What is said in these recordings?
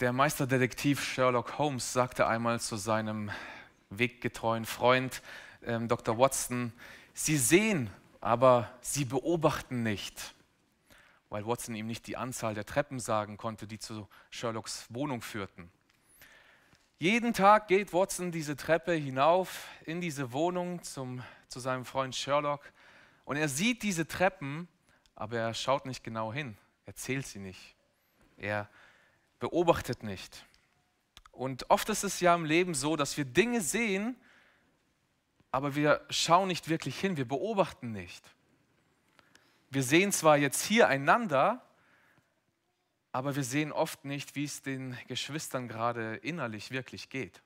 Der Meisterdetektiv Sherlock Holmes sagte einmal zu seinem weggetreuen Freund ähm, Dr. Watson, Sie sehen, aber Sie beobachten nicht, weil Watson ihm nicht die Anzahl der Treppen sagen konnte, die zu Sherlocks Wohnung führten. Jeden Tag geht Watson diese Treppe hinauf in diese Wohnung zum, zu seinem Freund Sherlock und er sieht diese Treppen, aber er schaut nicht genau hin, er zählt sie nicht. Er beobachtet nicht. Und oft ist es ja im Leben so, dass wir Dinge sehen, aber wir schauen nicht wirklich hin, wir beobachten nicht. Wir sehen zwar jetzt hier einander, aber wir sehen oft nicht, wie es den Geschwistern gerade innerlich wirklich geht.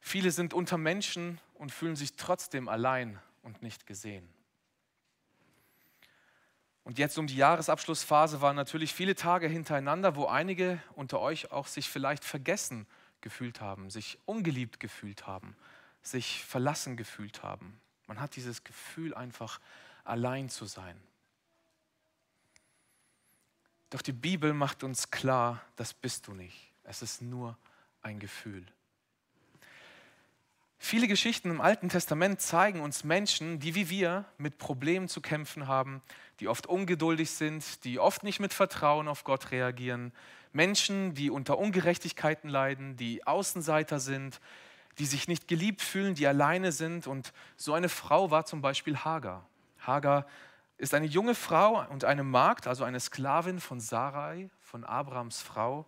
Viele sind unter Menschen und fühlen sich trotzdem allein und nicht gesehen. Und jetzt um die Jahresabschlussphase waren natürlich viele Tage hintereinander, wo einige unter euch auch sich vielleicht vergessen gefühlt haben, sich ungeliebt gefühlt haben, sich verlassen gefühlt haben. Man hat dieses Gefühl einfach allein zu sein. Doch die Bibel macht uns klar, das bist du nicht. Es ist nur ein Gefühl. Viele Geschichten im Alten Testament zeigen uns Menschen, die wie wir mit Problemen zu kämpfen haben, die oft ungeduldig sind, die oft nicht mit Vertrauen auf Gott reagieren. Menschen, die unter Ungerechtigkeiten leiden, die Außenseiter sind, die sich nicht geliebt fühlen, die alleine sind. Und so eine Frau war zum Beispiel Hagar. Hagar ist eine junge Frau und eine Magd, also eine Sklavin von Sarai, von Abrahams Frau,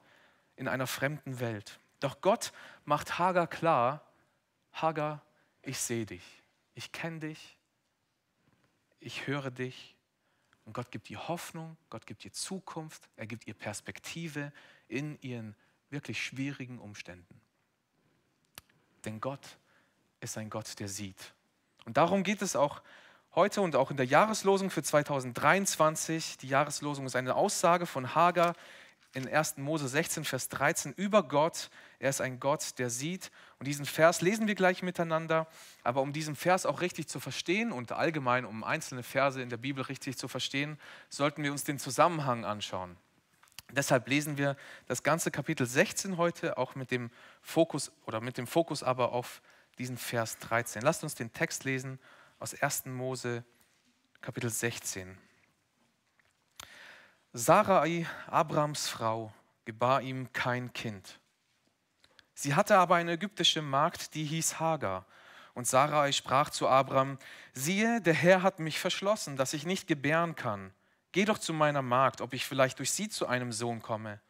in einer fremden Welt. Doch Gott macht Hagar klar, Hagar, ich sehe dich, ich kenne dich, ich höre dich. Und Gott gibt ihr Hoffnung, Gott gibt ihr Zukunft, er gibt ihr Perspektive in ihren wirklich schwierigen Umständen. Denn Gott ist ein Gott, der sieht. Und darum geht es auch heute und auch in der Jahreslosung für 2023. Die Jahreslosung ist eine Aussage von Hagar in 1. Mose 16, Vers 13 über Gott. Er ist ein Gott, der sieht. Und diesen Vers lesen wir gleich miteinander. Aber um diesen Vers auch richtig zu verstehen und allgemein um einzelne Verse in der Bibel richtig zu verstehen, sollten wir uns den Zusammenhang anschauen. Deshalb lesen wir das ganze Kapitel 16 heute auch mit dem Fokus oder mit dem Fokus aber auf diesen Vers 13. Lasst uns den Text lesen aus 1. Mose Kapitel 16. Sarai, Abrams Frau, gebar ihm kein Kind. Sie hatte aber eine ägyptische Magd, die hieß Hagar. Und Sarai sprach zu Abram, siehe, der Herr hat mich verschlossen, dass ich nicht gebären kann. Geh doch zu meiner Magd, ob ich vielleicht durch sie zu einem Sohn komme.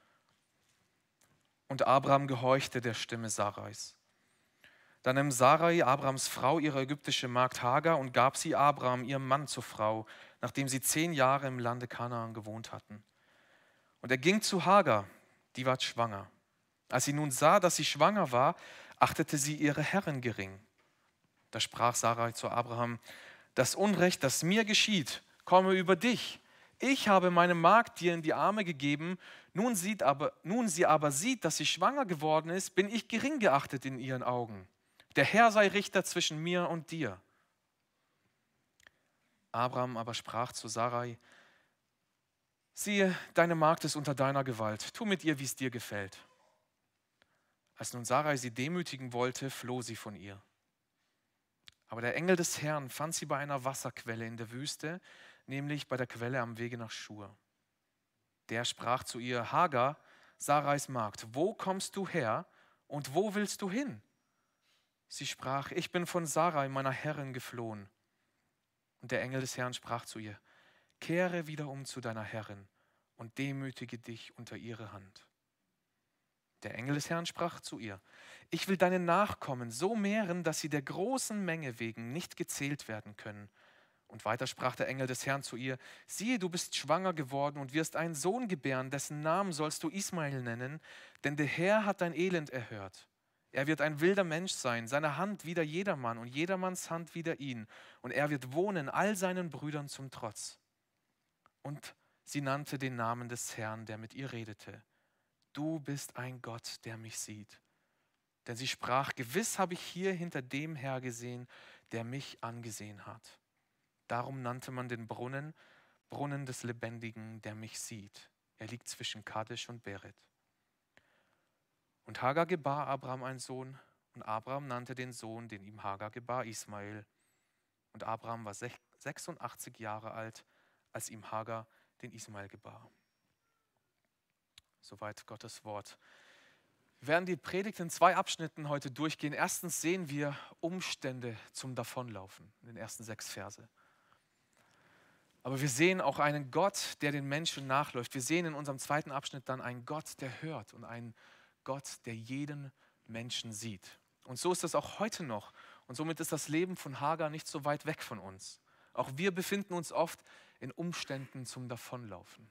Und Abram gehorchte der Stimme Sarais. Dann nahm Sarai, Abrams Frau, ihre ägyptische Magd Hagar und gab sie Abram, ihrem Mann, zur Frau, nachdem sie zehn Jahre im Lande Kanaan gewohnt hatten. Und er ging zu Hagar, die ward schwanger. Als sie nun sah, dass sie schwanger war, achtete sie ihre Herrin gering. Da sprach Sarai zu Abraham, das Unrecht, das mir geschieht, komme über dich. Ich habe meine Magd dir in die Arme gegeben, nun, sieht aber, nun sie aber sieht, dass sie schwanger geworden ist, bin ich gering geachtet in ihren Augen. Der Herr sei Richter zwischen mir und dir. Abraham aber sprach zu Sarai, siehe, deine Magd ist unter deiner Gewalt, tu mit ihr, wie es dir gefällt. Als nun Sarai sie demütigen wollte, floh sie von ihr. Aber der Engel des Herrn fand sie bei einer Wasserquelle in der Wüste, nämlich bei der Quelle am Wege nach Schur. Der sprach zu ihr, Hagar, Sarais Magd, wo kommst du her und wo willst du hin? Sie sprach, ich bin von Sarai, meiner Herrin, geflohen. Und der Engel des Herrn sprach zu ihr, kehre wieder um zu deiner Herrin und demütige dich unter ihre Hand. Der Engel des Herrn sprach zu ihr, ich will deine Nachkommen so mehren, dass sie der großen Menge wegen nicht gezählt werden können. Und weiter sprach der Engel des Herrn zu ihr, siehe, du bist schwanger geworden und wirst einen Sohn gebären, dessen Namen sollst du Ismael nennen, denn der Herr hat dein Elend erhört. Er wird ein wilder Mensch sein, seine Hand wider jedermann und jedermanns Hand wider ihn. Und er wird wohnen all seinen Brüdern zum Trotz. Und sie nannte den Namen des Herrn, der mit ihr redete. Du bist ein Gott, der mich sieht. Denn sie sprach, gewiss habe ich hier hinter dem Herr gesehen, der mich angesehen hat. Darum nannte man den Brunnen Brunnen des Lebendigen, der mich sieht. Er liegt zwischen Kadesh und Beret. Und Hagar gebar Abraham einen Sohn, und Abraham nannte den Sohn, den ihm Hagar gebar, Ismael. Und Abraham war 86 Jahre alt, als ihm Hagar den Ismael gebar. Soweit Gottes Wort. Wir werden die Predigt in zwei Abschnitten heute durchgehen. Erstens sehen wir Umstände zum Davonlaufen in den ersten sechs Verse. Aber wir sehen auch einen Gott, der den Menschen nachläuft. Wir sehen in unserem zweiten Abschnitt dann einen Gott, der hört und einen Gott, der jeden Menschen sieht. Und so ist es auch heute noch. Und somit ist das Leben von Hagar nicht so weit weg von uns. Auch wir befinden uns oft in Umständen zum Davonlaufen.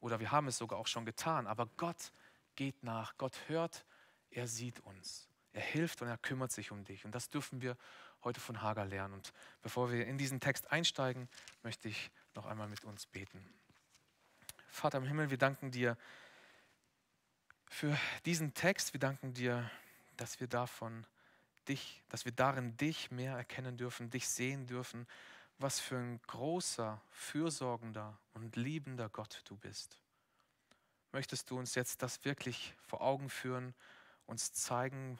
Oder wir haben es sogar auch schon getan. Aber Gott geht nach, Gott hört, er sieht uns. Er hilft und er kümmert sich um dich. Und das dürfen wir heute von Hagar lernen. Und bevor wir in diesen Text einsteigen, möchte ich noch einmal mit uns beten. Vater im Himmel, wir danken dir für diesen Text. Wir danken dir, dass wir davon dich, dass wir darin dich mehr erkennen dürfen, dich sehen dürfen, was für ein großer, fürsorgender und liebender Gott du bist. Möchtest du uns jetzt das wirklich vor Augen führen, uns zeigen,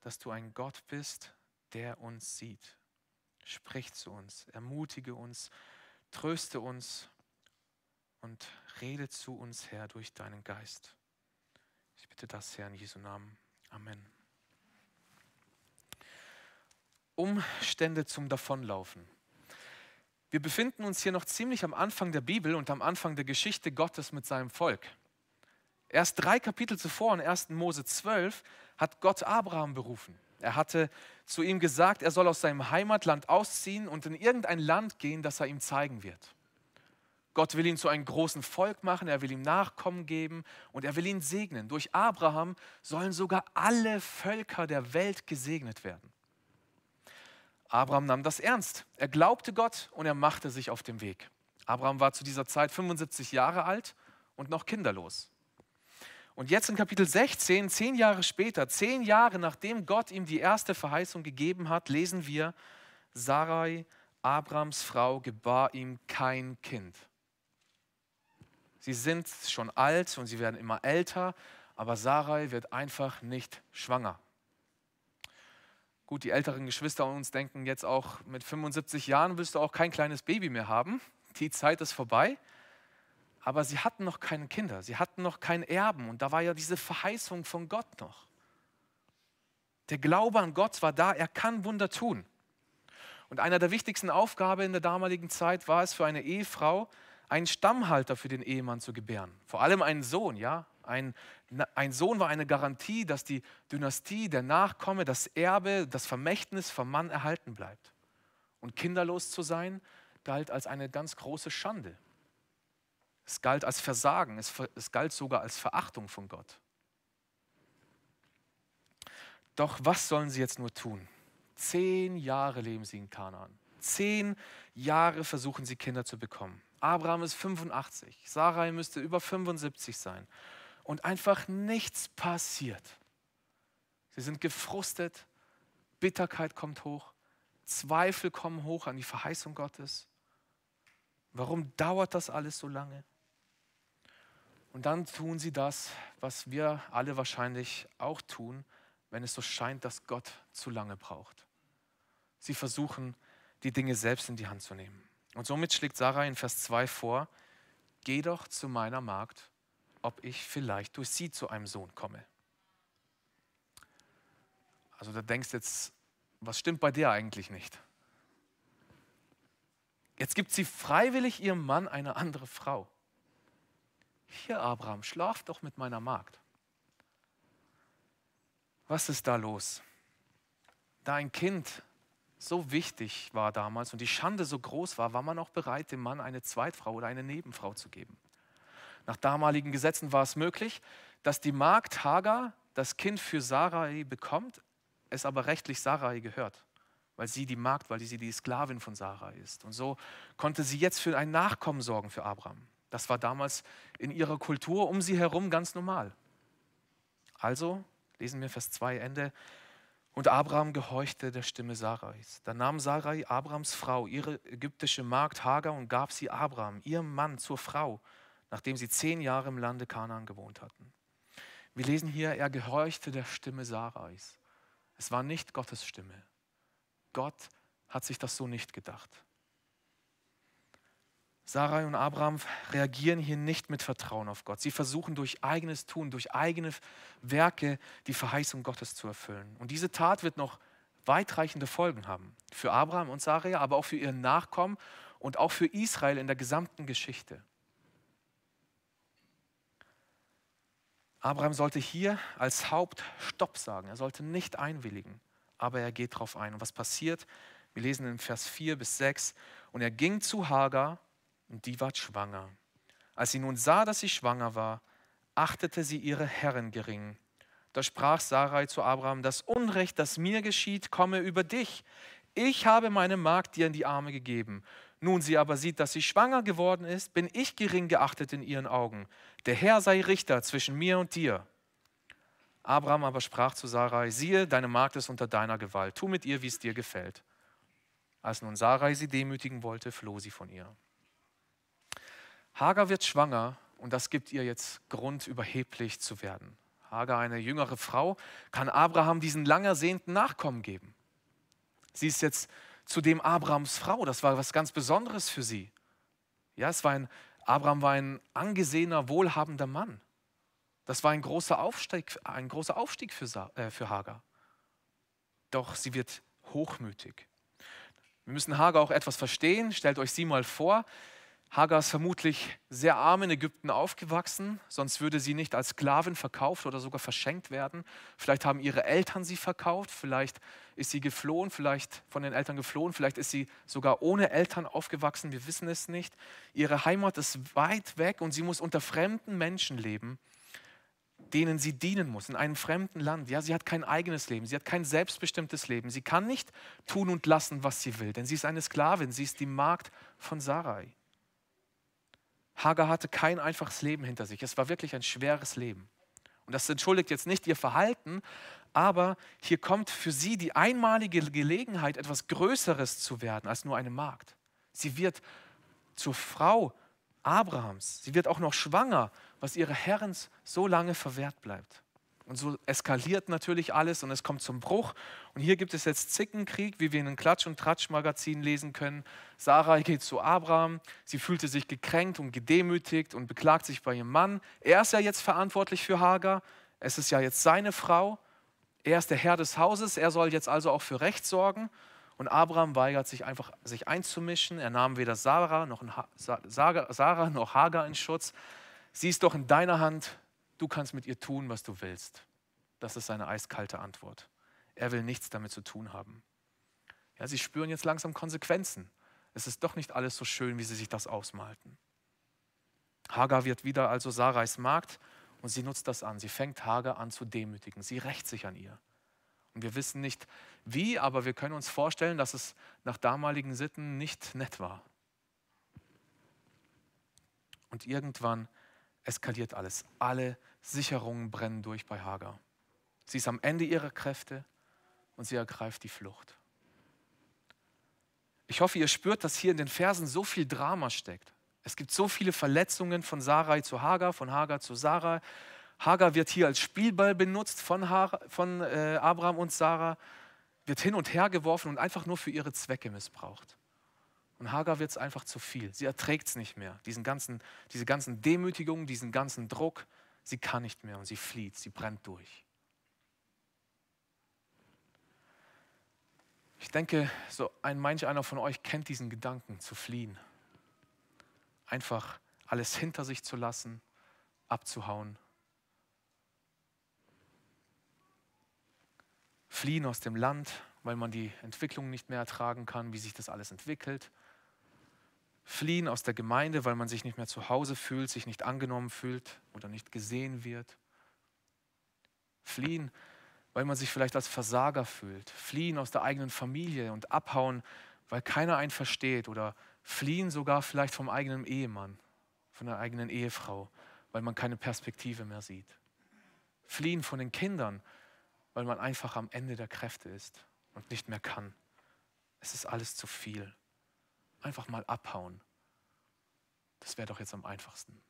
dass du ein Gott bist, der uns sieht. Sprich zu uns, ermutige uns, tröste uns und rede zu uns, Herr, durch deinen Geist. Ich bitte das, Herr, in Jesu Namen. Amen. Umstände zum Davonlaufen. Wir befinden uns hier noch ziemlich am Anfang der Bibel und am Anfang der Geschichte Gottes mit seinem Volk. Erst drei Kapitel zuvor, in 1. Mose 12, hat Gott Abraham berufen. Er hatte zu ihm gesagt, er soll aus seinem Heimatland ausziehen und in irgendein Land gehen, das er ihm zeigen wird. Gott will ihn zu einem großen Volk machen, er will ihm Nachkommen geben und er will ihn segnen. Durch Abraham sollen sogar alle Völker der Welt gesegnet werden. Abraham nahm das ernst. Er glaubte Gott und er machte sich auf den Weg. Abraham war zu dieser Zeit 75 Jahre alt und noch kinderlos. Und jetzt in Kapitel 16, zehn Jahre später, zehn Jahre nachdem Gott ihm die erste Verheißung gegeben hat, lesen wir, Sarai, Abrams Frau, gebar ihm kein Kind. Sie sind schon alt und sie werden immer älter, aber Sarai wird einfach nicht schwanger. Gut, die älteren Geschwister uns denken jetzt auch, mit 75 Jahren willst du auch kein kleines Baby mehr haben. Die Zeit ist vorbei aber sie hatten noch keine Kinder, sie hatten noch keinen Erben und da war ja diese Verheißung von Gott noch. Der Glaube an Gott war da, er kann Wunder tun. Und einer der wichtigsten Aufgaben in der damaligen Zeit war es für eine Ehefrau, einen Stammhalter für den Ehemann zu gebären. Vor allem einen Sohn, ja. Ein, ein Sohn war eine Garantie, dass die Dynastie, der Nachkomme, das Erbe, das Vermächtnis vom Mann erhalten bleibt. Und kinderlos zu sein, galt als eine ganz große Schande. Es galt als Versagen, es, es galt sogar als Verachtung von Gott. Doch was sollen sie jetzt nur tun? Zehn Jahre leben sie in Kanaan. Zehn Jahre versuchen sie Kinder zu bekommen. Abraham ist 85, Sarai müsste über 75 sein. Und einfach nichts passiert. Sie sind gefrustet, Bitterkeit kommt hoch, Zweifel kommen hoch an die Verheißung Gottes. Warum dauert das alles so lange? Und dann tun sie das, was wir alle wahrscheinlich auch tun, wenn es so scheint, dass Gott zu lange braucht. Sie versuchen, die Dinge selbst in die Hand zu nehmen. Und somit schlägt Sarah in Vers 2 vor, geh doch zu meiner Magd, ob ich vielleicht durch sie zu einem Sohn komme. Also da denkst jetzt, was stimmt bei dir eigentlich nicht? Jetzt gibt sie freiwillig ihrem Mann eine andere Frau. Hier, Abraham, schlaf doch mit meiner Magd. Was ist da los? Da ein Kind so wichtig war damals und die Schande so groß war, war man auch bereit, dem Mann eine Zweitfrau oder eine Nebenfrau zu geben. Nach damaligen Gesetzen war es möglich, dass die Magd Hagar das Kind für Sarai bekommt, es aber rechtlich Sarai gehört, weil sie die Magd, weil sie die Sklavin von Sarai ist. Und so konnte sie jetzt für ein Nachkommen sorgen für Abraham. Das war damals in ihrer Kultur um sie herum ganz normal. Also, lesen wir Vers 2 Ende, und Abraham gehorchte der Stimme Sarais. Da nahm Sarai Abrams Frau, ihre ägyptische Magd Hagar, und gab sie Abraham, ihrem Mann, zur Frau, nachdem sie zehn Jahre im Lande Kanaan gewohnt hatten. Wir lesen hier, er gehorchte der Stimme Sarais. Es war nicht Gottes Stimme. Gott hat sich das so nicht gedacht. Sarai und Abraham reagieren hier nicht mit Vertrauen auf Gott. Sie versuchen durch eigenes Tun, durch eigene Werke die Verheißung Gottes zu erfüllen. Und diese Tat wird noch weitreichende Folgen haben. Für Abraham und Sarai, aber auch für ihren Nachkommen und auch für Israel in der gesamten Geschichte. Abraham sollte hier als Haupt Stopp sagen. Er sollte nicht einwilligen, aber er geht darauf ein. Und was passiert? Wir lesen in Vers 4 bis 6. Und er ging zu Hagar und die ward schwanger. Als sie nun sah, dass sie schwanger war, achtete sie ihre Herren gering. Da sprach Sarai zu Abraham: Das Unrecht, das mir geschieht, komme über dich. Ich habe meine Magd dir in die Arme gegeben. Nun sie aber sieht, dass sie schwanger geworden ist, bin ich gering geachtet in ihren Augen. Der Herr sei Richter zwischen mir und dir. Abraham aber sprach zu Sarai, siehe, deine Magd ist unter deiner Gewalt, tu mit ihr, wie es dir gefällt. Als nun Sarai sie demütigen wollte, floh sie von ihr. Hagar wird schwanger und das gibt ihr jetzt Grund, überheblich zu werden. Hagar, eine jüngere Frau, kann Abraham diesen lang ersehnten Nachkommen geben. Sie ist jetzt zudem Abrahams Frau. Das war was ganz Besonderes für sie. Ja, es war ein, Abraham war ein angesehener, wohlhabender Mann. Das war ein großer Aufstieg, ein großer Aufstieg für, äh, für Hagar. Doch sie wird hochmütig. Wir müssen Hagar auch etwas verstehen. Stellt euch sie mal vor. Hagar ist vermutlich sehr arm in Ägypten aufgewachsen, sonst würde sie nicht als Sklavin verkauft oder sogar verschenkt werden. Vielleicht haben ihre Eltern sie verkauft, vielleicht ist sie geflohen, vielleicht von den Eltern geflohen, vielleicht ist sie sogar ohne Eltern aufgewachsen, wir wissen es nicht. Ihre Heimat ist weit weg und sie muss unter fremden Menschen leben, denen sie dienen muss, in einem fremden Land. Ja, sie hat kein eigenes Leben, sie hat kein selbstbestimmtes Leben. Sie kann nicht tun und lassen, was sie will, denn sie ist eine Sklavin, sie ist die Magd von Sarai. Hagar hatte kein einfaches Leben hinter sich. Es war wirklich ein schweres Leben. Und das entschuldigt jetzt nicht ihr Verhalten, aber hier kommt für sie die einmalige Gelegenheit, etwas Größeres zu werden als nur eine Magd. Sie wird zur Frau Abrahams. Sie wird auch noch schwanger, was ihre Herren so lange verwehrt bleibt. Und so eskaliert natürlich alles und es kommt zum Bruch. Und hier gibt es jetzt Zickenkrieg, wie wir in einem Klatsch- und Tratsch-Magazin lesen können. Sarah geht zu Abraham. Sie fühlte sich gekränkt und gedemütigt und beklagt sich bei ihrem Mann. Er ist ja jetzt verantwortlich für Hagar. Es ist ja jetzt seine Frau. Er ist der Herr des Hauses. Er soll jetzt also auch für Recht sorgen. Und Abraham weigert sich einfach, sich einzumischen. Er nahm weder Sarah noch, Sarah noch Hagar in Schutz. Sie ist doch in deiner Hand du kannst mit ihr tun, was du willst. Das ist seine eiskalte Antwort. Er will nichts damit zu tun haben. Ja, sie spüren jetzt langsam Konsequenzen. Es ist doch nicht alles so schön, wie sie sich das ausmalten. Hagar wird wieder also Sarais Magd und sie nutzt das an. Sie fängt Hagar an zu demütigen. Sie rächt sich an ihr. Und wir wissen nicht wie, aber wir können uns vorstellen, dass es nach damaligen Sitten nicht nett war. Und irgendwann eskaliert alles. Alle Sicherungen brennen durch bei Hagar. Sie ist am Ende ihrer Kräfte und sie ergreift die Flucht. Ich hoffe, ihr spürt, dass hier in den Versen so viel Drama steckt. Es gibt so viele Verletzungen von Sarai zu Hagar, von Hagar zu Sarah. Hagar wird hier als Spielball benutzt von, Har von äh, Abraham und Sarah, wird hin und her geworfen und einfach nur für ihre Zwecke missbraucht. Und Hagar wird es einfach zu viel. Sie erträgt es nicht mehr. Diesen ganzen, diese ganzen Demütigungen, diesen ganzen Druck. Sie kann nicht mehr und sie flieht, sie brennt durch. Ich denke, so ein manch einer von euch kennt diesen Gedanken, zu fliehen. Einfach alles hinter sich zu lassen, abzuhauen. Fliehen aus dem Land, weil man die Entwicklung nicht mehr ertragen kann, wie sich das alles entwickelt fliehen aus der Gemeinde, weil man sich nicht mehr zu Hause fühlt, sich nicht angenommen fühlt oder nicht gesehen wird. Fliehen, weil man sich vielleicht als Versager fühlt. Fliehen aus der eigenen Familie und abhauen, weil keiner einen versteht. Oder fliehen sogar vielleicht vom eigenen Ehemann, von der eigenen Ehefrau, weil man keine Perspektive mehr sieht. Fliehen von den Kindern, weil man einfach am Ende der Kräfte ist und nicht mehr kann. Es ist alles zu viel einfach mal abhauen. Das wäre doch jetzt am einfachsten.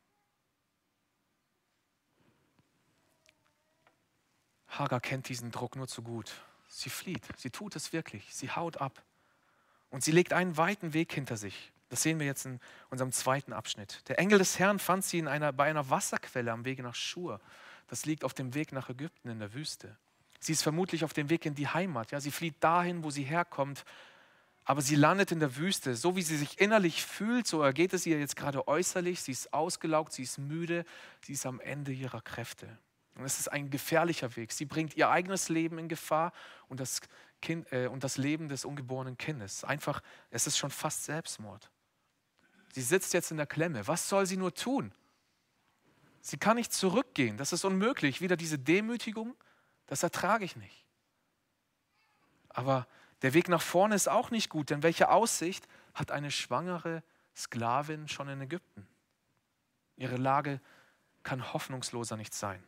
Hagar kennt diesen Druck nur zu gut. Sie flieht, sie tut es wirklich, sie haut ab. Und sie legt einen weiten Weg hinter sich. Das sehen wir jetzt in unserem zweiten Abschnitt. Der Engel des Herrn fand sie in einer, bei einer Wasserquelle am Wege nach Schur. Das liegt auf dem Weg nach Ägypten in der Wüste. Sie ist vermutlich auf dem Weg in die Heimat. Ja, sie flieht dahin, wo sie herkommt, aber sie landet in der Wüste. So wie sie sich innerlich fühlt, so ergeht es ihr jetzt gerade äußerlich. Sie ist ausgelaugt, sie ist müde, sie ist am Ende ihrer Kräfte. Und es ist ein gefährlicher Weg. Sie bringt ihr eigenes Leben in Gefahr und das, kind, äh, und das Leben des ungeborenen Kindes. Einfach, es ist schon fast Selbstmord. Sie sitzt jetzt in der Klemme. Was soll sie nur tun? Sie kann nicht zurückgehen. Das ist unmöglich. Wieder diese Demütigung, das ertrage ich nicht. Aber der Weg nach vorne ist auch nicht gut, denn welche Aussicht hat eine schwangere Sklavin schon in Ägypten? Ihre Lage kann hoffnungsloser nicht sein.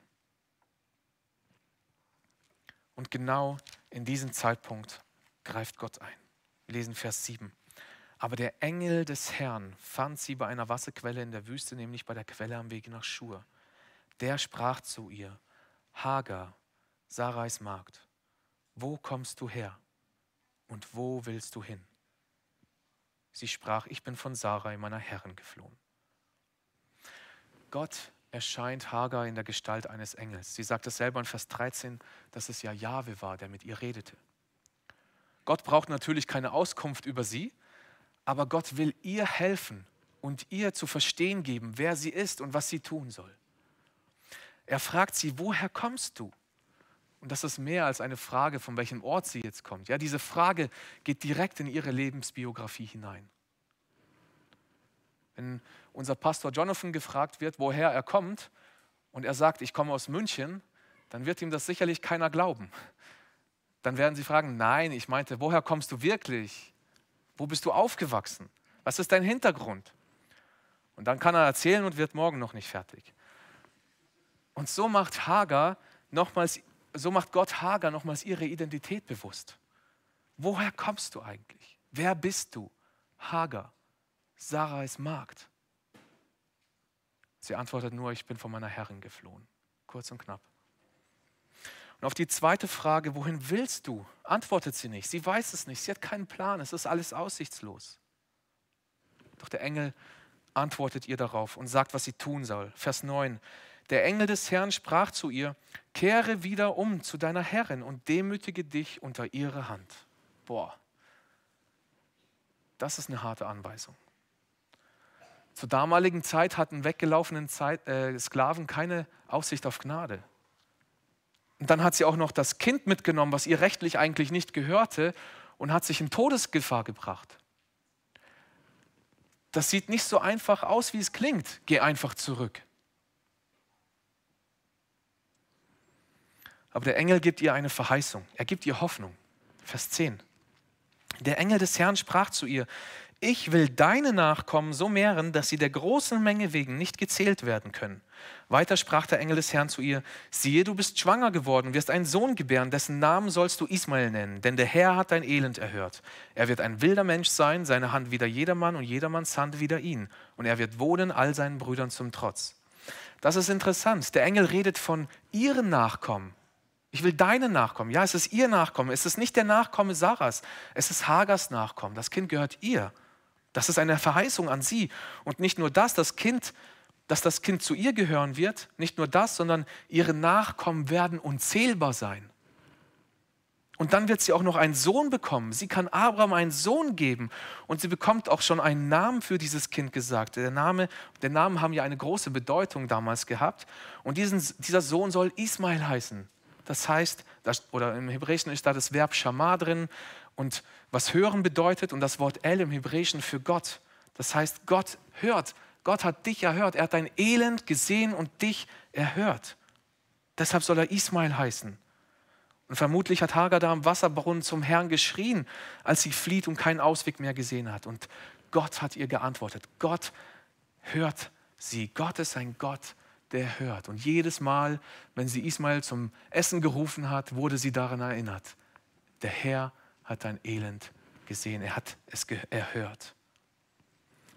Und genau in diesem Zeitpunkt greift Gott ein. Wir lesen Vers 7. Aber der Engel des Herrn fand sie bei einer Wasserquelle in der Wüste, nämlich bei der Quelle am Wege nach Schur. Der sprach zu ihr, Hagar, Sarais Magd, wo kommst du her und wo willst du hin? Sie sprach, ich bin von Sarai, meiner Herrin, geflohen. Gott erscheint Hagar in der Gestalt eines Engels. Sie sagt es selber in Vers 13, dass es ja Jahwe war, der mit ihr redete. Gott braucht natürlich keine Auskunft über sie, aber Gott will ihr helfen und ihr zu verstehen geben, wer sie ist und was sie tun soll. Er fragt sie, woher kommst du? Und das ist mehr als eine Frage, von welchem Ort sie jetzt kommt. Ja, diese Frage geht direkt in ihre Lebensbiografie hinein. Wenn unser Pastor Jonathan gefragt wird, woher er kommt, und er sagt, ich komme aus München, dann wird ihm das sicherlich keiner glauben. Dann werden sie fragen, nein, ich meinte, woher kommst du wirklich? Wo bist du aufgewachsen? Was ist dein Hintergrund? Und dann kann er erzählen und wird morgen noch nicht fertig. Und so macht Hagar nochmals, so macht Gott Hagar nochmals ihre Identität bewusst. Woher kommst du eigentlich? Wer bist du? Hagar, Sarais Magd. Sie antwortet nur, ich bin von meiner Herrin geflohen. Kurz und knapp. Und auf die zweite Frage, wohin willst du, antwortet sie nicht. Sie weiß es nicht. Sie hat keinen Plan. Es ist alles aussichtslos. Doch der Engel antwortet ihr darauf und sagt, was sie tun soll. Vers 9. Der Engel des Herrn sprach zu ihr, kehre wieder um zu deiner Herrin und demütige dich unter ihre Hand. Boah, das ist eine harte Anweisung. Zur damaligen Zeit hatten weggelaufenen Zeit, äh, Sklaven keine Aussicht auf Gnade. Und dann hat sie auch noch das Kind mitgenommen, was ihr rechtlich eigentlich nicht gehörte, und hat sich in Todesgefahr gebracht. Das sieht nicht so einfach aus, wie es klingt. Geh einfach zurück. Aber der Engel gibt ihr eine Verheißung. Er gibt ihr Hoffnung. Vers 10. Der Engel des Herrn sprach zu ihr, ich will deine Nachkommen so mehren, dass sie der großen Menge wegen nicht gezählt werden können. Weiter sprach der Engel des Herrn zu ihr, siehe, du bist schwanger geworden, wirst einen Sohn gebären, dessen Namen sollst du Ismael nennen, denn der Herr hat dein Elend erhört. Er wird ein wilder Mensch sein, seine Hand wieder jedermann und jedermanns Hand wieder ihn, und er wird wohnen all seinen Brüdern zum Trotz. Das ist interessant. Der Engel redet von ihren Nachkommen. Ich will deine Nachkommen. Ja, es ist ihr Nachkommen. Es ist nicht der Nachkomme Sarahs. Es ist Hagers Nachkommen. Das Kind gehört ihr. Das ist eine Verheißung an sie. Und nicht nur das, das Kind, dass das Kind zu ihr gehören wird, nicht nur das, sondern ihre Nachkommen werden unzählbar sein. Und dann wird sie auch noch einen Sohn bekommen. Sie kann Abraham einen Sohn geben. Und sie bekommt auch schon einen Namen für dieses Kind gesagt. Der Name, der Namen haben ja eine große Bedeutung damals gehabt. Und diesen, dieser Sohn soll Ismail heißen. Das heißt, das, oder im Hebräischen ist da das Verb Shama drin und was hören bedeutet und das Wort El im Hebräischen für Gott. Das heißt, Gott hört. Gott hat dich erhört. Er hat dein Elend gesehen und dich erhört. Deshalb soll er Ismail heißen. Und vermutlich hat Hagar da am Wasserbrunnen zum Herrn geschrien, als sie flieht und keinen Ausweg mehr gesehen hat. Und Gott hat ihr geantwortet. Gott hört sie. Gott ist ein Gott, der hört. Und jedes Mal, wenn sie Ismail zum Essen gerufen hat, wurde sie daran erinnert. Der Herr hat dein Elend gesehen, er hat es erhört.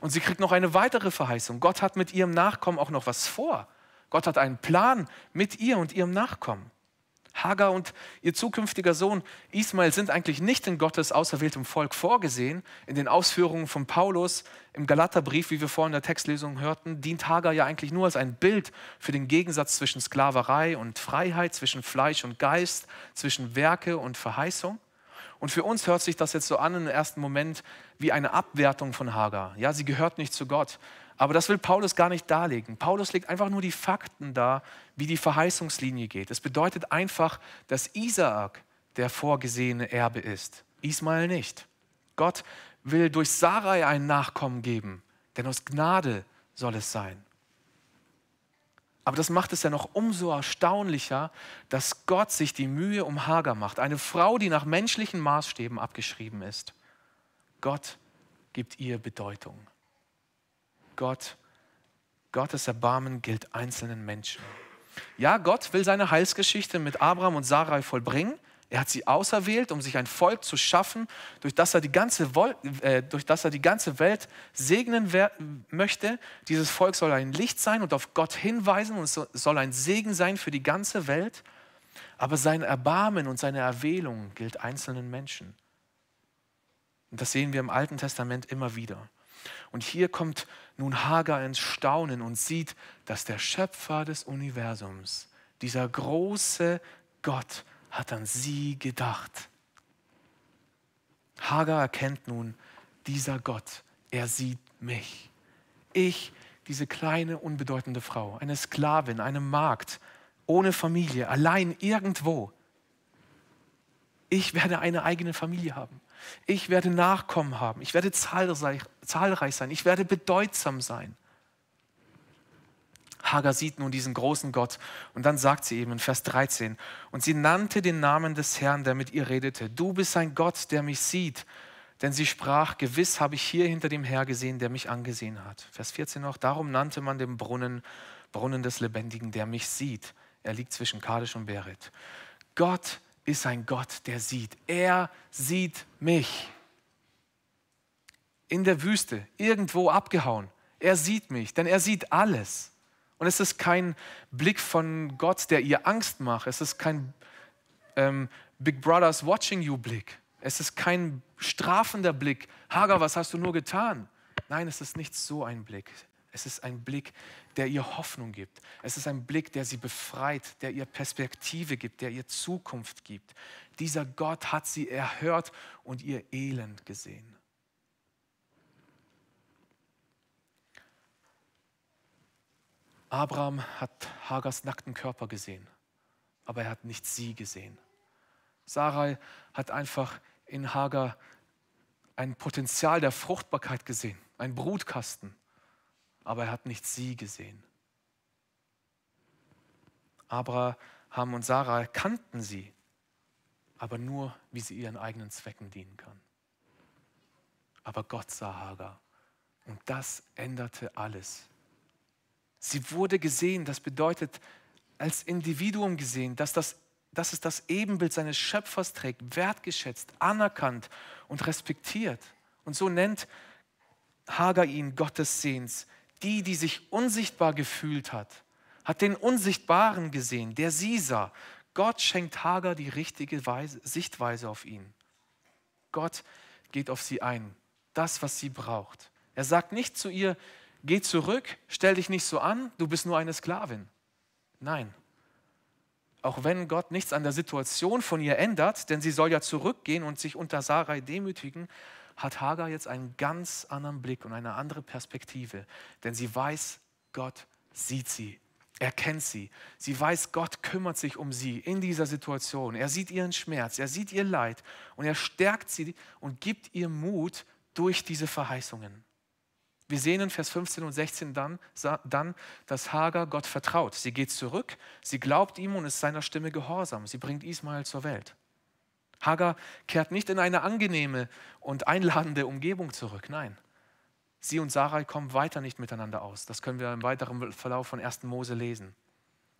Und sie kriegt noch eine weitere Verheißung. Gott hat mit ihrem Nachkommen auch noch was vor. Gott hat einen Plan mit ihr und ihrem Nachkommen. Hagar und ihr zukünftiger Sohn Ismael sind eigentlich nicht in Gottes auserwähltem Volk vorgesehen. In den Ausführungen von Paulus im Galaterbrief, wie wir vorhin in der Textlesung hörten, dient Hagar ja eigentlich nur als ein Bild für den Gegensatz zwischen Sklaverei und Freiheit, zwischen Fleisch und Geist, zwischen Werke und Verheißung. Und für uns hört sich das jetzt so an im ersten Moment wie eine Abwertung von Hagar. Ja, sie gehört nicht zu Gott. Aber das will Paulus gar nicht darlegen. Paulus legt einfach nur die Fakten dar, wie die Verheißungslinie geht. Es bedeutet einfach, dass Isaak der vorgesehene Erbe ist, Ismael nicht. Gott will durch Sarai ein Nachkommen geben, denn aus Gnade soll es sein. Aber das macht es ja noch umso erstaunlicher, dass Gott sich die Mühe um Hagar macht, eine Frau, die nach menschlichen Maßstäben abgeschrieben ist. Gott gibt ihr Bedeutung. Gott, Gottes Erbarmen gilt einzelnen Menschen. Ja, Gott will seine Heilsgeschichte mit Abraham und Sarai vollbringen. Er hat sie auserwählt, um sich ein Volk zu schaffen, durch das er die ganze, äh, durch das er die ganze Welt segnen möchte. Dieses Volk soll ein Licht sein und auf Gott hinweisen und es soll ein Segen sein für die ganze Welt. Aber sein Erbarmen und seine Erwählung gilt einzelnen Menschen. Und das sehen wir im Alten Testament immer wieder. Und hier kommt nun Hagar ins Staunen und sieht, dass der Schöpfer des Universums, dieser große Gott, hat an sie gedacht. Hagar erkennt nun, dieser Gott, er sieht mich. Ich, diese kleine, unbedeutende Frau, eine Sklavin, eine Magd, ohne Familie, allein irgendwo. Ich werde eine eigene Familie haben. Ich werde Nachkommen haben. Ich werde zahlreich, sein. Ich werde bedeutsam sein. Hagar sieht nun diesen großen Gott und dann sagt sie eben in Vers 13, und sie nannte den Namen des Herrn, der mit ihr redete. Du bist ein Gott, der mich sieht. Denn sie sprach, gewiss habe ich hier hinter dem Herr gesehen, der mich angesehen hat. Vers 14 noch, darum nannte man den Brunnen Brunnen des Lebendigen, der mich sieht. Er liegt zwischen Kadesh und Beret. Gott ist ein Gott, der sieht. Er sieht mich. In der Wüste, irgendwo abgehauen. Er sieht mich, denn er sieht alles. Und es ist kein Blick von Gott, der ihr Angst macht. Es ist kein ähm, Big Brothers Watching You Blick. Es ist kein strafender Blick. Hagar, was hast du nur getan? Nein, es ist nicht so ein Blick. Es ist ein Blick, der ihr Hoffnung gibt. Es ist ein Blick, der sie befreit, der ihr Perspektive gibt, der ihr Zukunft gibt. Dieser Gott hat sie erhört und ihr Elend gesehen. Abraham hat Hagers nackten Körper gesehen, aber er hat nicht sie gesehen. Sarai hat einfach in Hagar ein Potenzial der Fruchtbarkeit gesehen, ein Brutkasten aber er hat nicht sie gesehen. Abraham und Sarah kannten sie, aber nur, wie sie ihren eigenen Zwecken dienen kann. Aber Gott sah Hagar und das änderte alles. Sie wurde gesehen, das bedeutet als Individuum gesehen, dass, das, dass es das Ebenbild seines Schöpfers trägt, wertgeschätzt, anerkannt und respektiert. Und so nennt Hagar ihn Gottes Sehens, die, die sich unsichtbar gefühlt hat, hat den Unsichtbaren gesehen, der sie sah. Gott schenkt Hagar die richtige Weise, Sichtweise auf ihn. Gott geht auf sie ein, das, was sie braucht. Er sagt nicht zu ihr, geh zurück, stell dich nicht so an, du bist nur eine Sklavin. Nein. Auch wenn Gott nichts an der Situation von ihr ändert, denn sie soll ja zurückgehen und sich unter Sarai demütigen, hat Hagar jetzt einen ganz anderen Blick und eine andere Perspektive. Denn sie weiß, Gott sieht sie, er kennt sie. Sie weiß, Gott kümmert sich um sie in dieser Situation. Er sieht ihren Schmerz, er sieht ihr Leid und er stärkt sie und gibt ihr Mut durch diese Verheißungen. Wir sehen in Vers 15 und 16 dann, dann, dass Hagar Gott vertraut. Sie geht zurück, sie glaubt ihm und ist seiner Stimme gehorsam. Sie bringt Ismael zur Welt. Hagar kehrt nicht in eine angenehme und einladende Umgebung zurück. Nein, sie und Sarai kommen weiter nicht miteinander aus. Das können wir im weiteren Verlauf von 1. Mose lesen.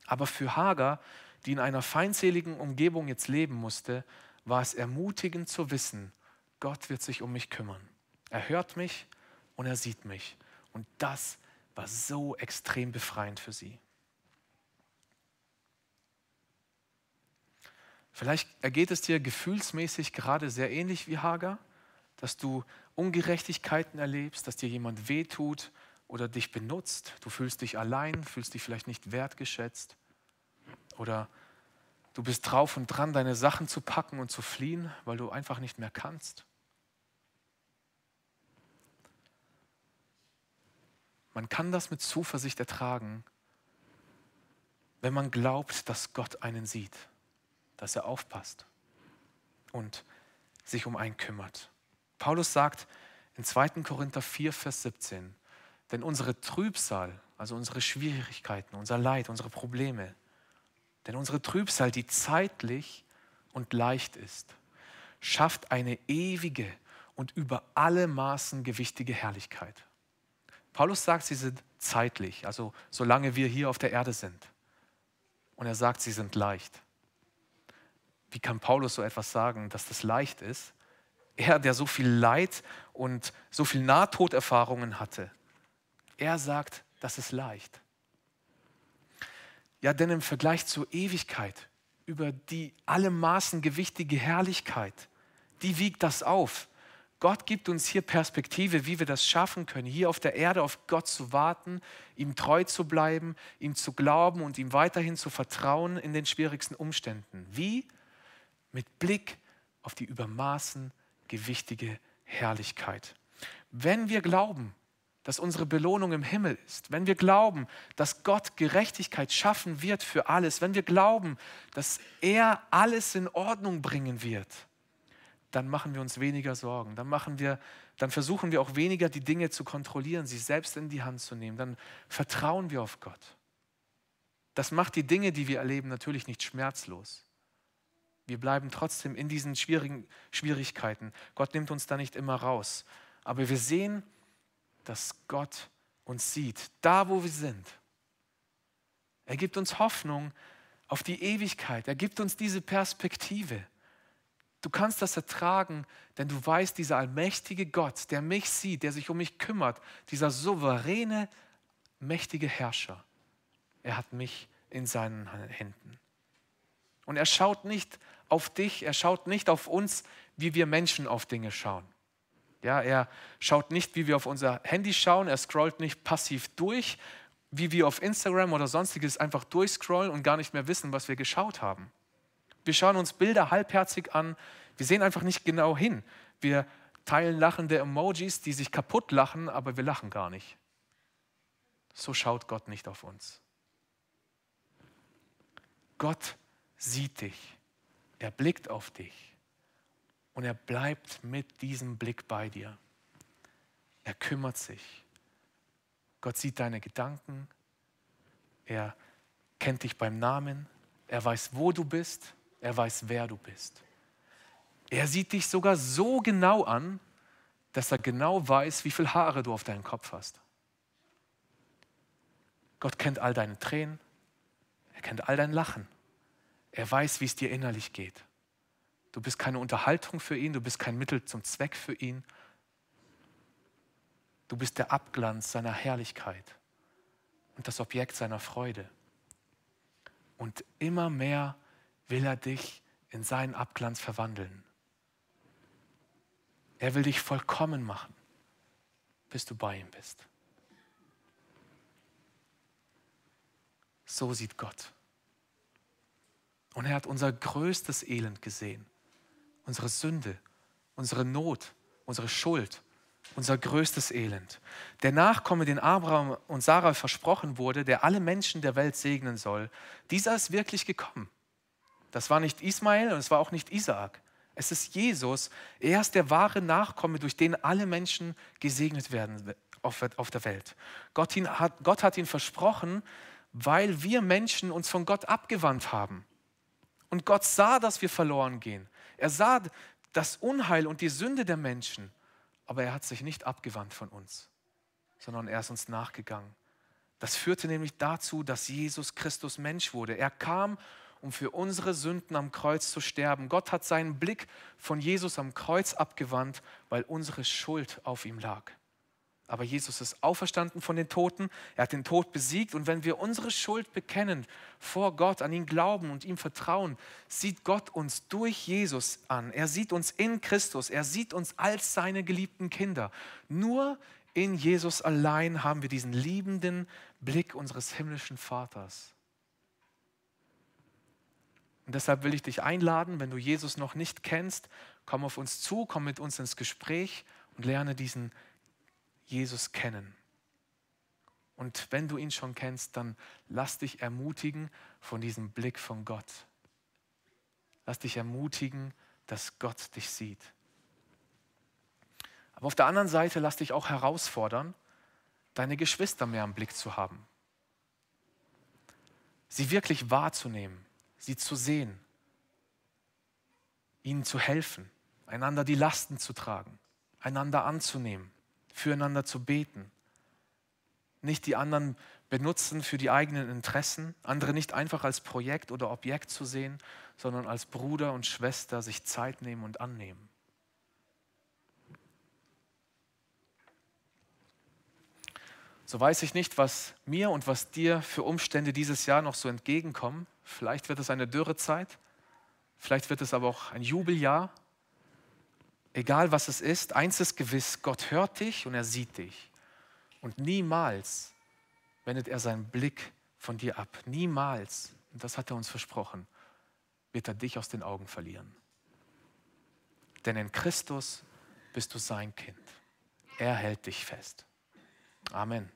Aber für Hagar, die in einer feindseligen Umgebung jetzt leben musste, war es ermutigend zu wissen, Gott wird sich um mich kümmern. Er hört mich und er sieht mich. Und das war so extrem befreiend für sie. Vielleicht ergeht es dir gefühlsmäßig gerade sehr ähnlich wie Hagar, dass du Ungerechtigkeiten erlebst, dass dir jemand wehtut oder dich benutzt. Du fühlst dich allein, fühlst dich vielleicht nicht wertgeschätzt. Oder du bist drauf und dran, deine Sachen zu packen und zu fliehen, weil du einfach nicht mehr kannst. Man kann das mit Zuversicht ertragen, wenn man glaubt, dass Gott einen sieht dass er aufpasst und sich um einen kümmert. Paulus sagt in 2. Korinther 4, Vers 17, denn unsere Trübsal, also unsere Schwierigkeiten, unser Leid, unsere Probleme, denn unsere Trübsal, die zeitlich und leicht ist, schafft eine ewige und über alle Maßen gewichtige Herrlichkeit. Paulus sagt, sie sind zeitlich, also solange wir hier auf der Erde sind. Und er sagt, sie sind leicht. Wie kann Paulus so etwas sagen, dass das leicht ist? Er, der so viel Leid und so viel Nahtoderfahrungen hatte, er sagt, das ist leicht. Ja, denn im Vergleich zur Ewigkeit, über die alle Maßen gewichtige Herrlichkeit, die wiegt das auf. Gott gibt uns hier Perspektive, wie wir das schaffen können, hier auf der Erde auf Gott zu warten, ihm treu zu bleiben, ihm zu glauben und ihm weiterhin zu vertrauen in den schwierigsten Umständen. Wie? Mit Blick auf die übermaßen gewichtige Herrlichkeit. Wenn wir glauben, dass unsere Belohnung im Himmel ist, wenn wir glauben, dass Gott Gerechtigkeit schaffen wird für alles, wenn wir glauben, dass er alles in Ordnung bringen wird, dann machen wir uns weniger Sorgen, dann machen wir dann versuchen wir auch weniger die Dinge zu kontrollieren, sie selbst in die Hand zu nehmen, dann vertrauen wir auf Gott. Das macht die Dinge, die wir erleben, natürlich nicht schmerzlos. Wir bleiben trotzdem in diesen schwierigen Schwierigkeiten. Gott nimmt uns da nicht immer raus. Aber wir sehen, dass Gott uns sieht, da wo wir sind. Er gibt uns Hoffnung auf die Ewigkeit. Er gibt uns diese Perspektive. Du kannst das ertragen, denn du weißt, dieser allmächtige Gott, der mich sieht, der sich um mich kümmert, dieser souveräne, mächtige Herrscher, er hat mich in seinen Händen. Und er schaut nicht auf dich, er schaut nicht auf uns, wie wir Menschen auf Dinge schauen. Ja, er schaut nicht, wie wir auf unser Handy schauen, er scrollt nicht passiv durch, wie wir auf Instagram oder sonstiges einfach durchscrollen und gar nicht mehr wissen, was wir geschaut haben. Wir schauen uns Bilder halbherzig an, wir sehen einfach nicht genau hin. Wir teilen lachende Emojis, die sich kaputt lachen, aber wir lachen gar nicht. So schaut Gott nicht auf uns. Gott sieht dich. Er blickt auf dich und er bleibt mit diesem Blick bei dir. Er kümmert sich. Gott sieht deine Gedanken. Er kennt dich beim Namen. Er weiß, wo du bist. Er weiß, wer du bist. Er sieht dich sogar so genau an, dass er genau weiß, wie viele Haare du auf deinem Kopf hast. Gott kennt all deine Tränen. Er kennt all dein Lachen. Er weiß, wie es dir innerlich geht. Du bist keine Unterhaltung für ihn, du bist kein Mittel zum Zweck für ihn. Du bist der Abglanz seiner Herrlichkeit und das Objekt seiner Freude. Und immer mehr will er dich in seinen Abglanz verwandeln. Er will dich vollkommen machen, bis du bei ihm bist. So sieht Gott. Und er hat unser größtes Elend gesehen, unsere Sünde, unsere Not, unsere Schuld, unser größtes Elend. Der Nachkomme, den Abraham und Sarah versprochen wurde, der alle Menschen der Welt segnen soll, dieser ist wirklich gekommen. Das war nicht Ismael und es war auch nicht Isaak. Es ist Jesus. Er ist der wahre Nachkomme, durch den alle Menschen gesegnet werden auf, der Welt. Gott, hat, ihn versprochen, weil wir Menschen uns von Gott abgewandt haben. Und Gott sah, dass wir verloren gehen. Er sah das Unheil und die Sünde der Menschen. Aber er hat sich nicht abgewandt von uns, sondern er ist uns nachgegangen. Das führte nämlich dazu, dass Jesus Christus Mensch wurde. Er kam, um für unsere Sünden am Kreuz zu sterben. Gott hat seinen Blick von Jesus am Kreuz abgewandt, weil unsere Schuld auf ihm lag. Aber Jesus ist auferstanden von den Toten. Er hat den Tod besiegt. Und wenn wir unsere Schuld bekennen vor Gott, an ihn glauben und ihm vertrauen, sieht Gott uns durch Jesus an. Er sieht uns in Christus. Er sieht uns als seine geliebten Kinder. Nur in Jesus allein haben wir diesen liebenden Blick unseres himmlischen Vaters. Und deshalb will ich dich einladen, wenn du Jesus noch nicht kennst, komm auf uns zu, komm mit uns ins Gespräch und lerne diesen Jesus kennen. Und wenn du ihn schon kennst, dann lass dich ermutigen von diesem Blick von Gott. Lass dich ermutigen, dass Gott dich sieht. Aber auf der anderen Seite lass dich auch herausfordern, deine Geschwister mehr im Blick zu haben. Sie wirklich wahrzunehmen, sie zu sehen, ihnen zu helfen, einander die Lasten zu tragen, einander anzunehmen füreinander zu beten. Nicht die anderen benutzen für die eigenen Interessen, andere nicht einfach als Projekt oder Objekt zu sehen, sondern als Bruder und Schwester sich Zeit nehmen und annehmen. So weiß ich nicht, was mir und was dir für Umstände dieses Jahr noch so entgegenkommen. Vielleicht wird es eine Dürrezeit, vielleicht wird es aber auch ein Jubeljahr, egal was es ist, eins ist gewiss, Gott hört dich und er sieht dich. Und niemals wendet er seinen Blick von dir ab. Niemals, und das hat er uns versprochen, wird er dich aus den Augen verlieren. Denn in Christus bist du sein Kind. Er hält dich fest. Amen.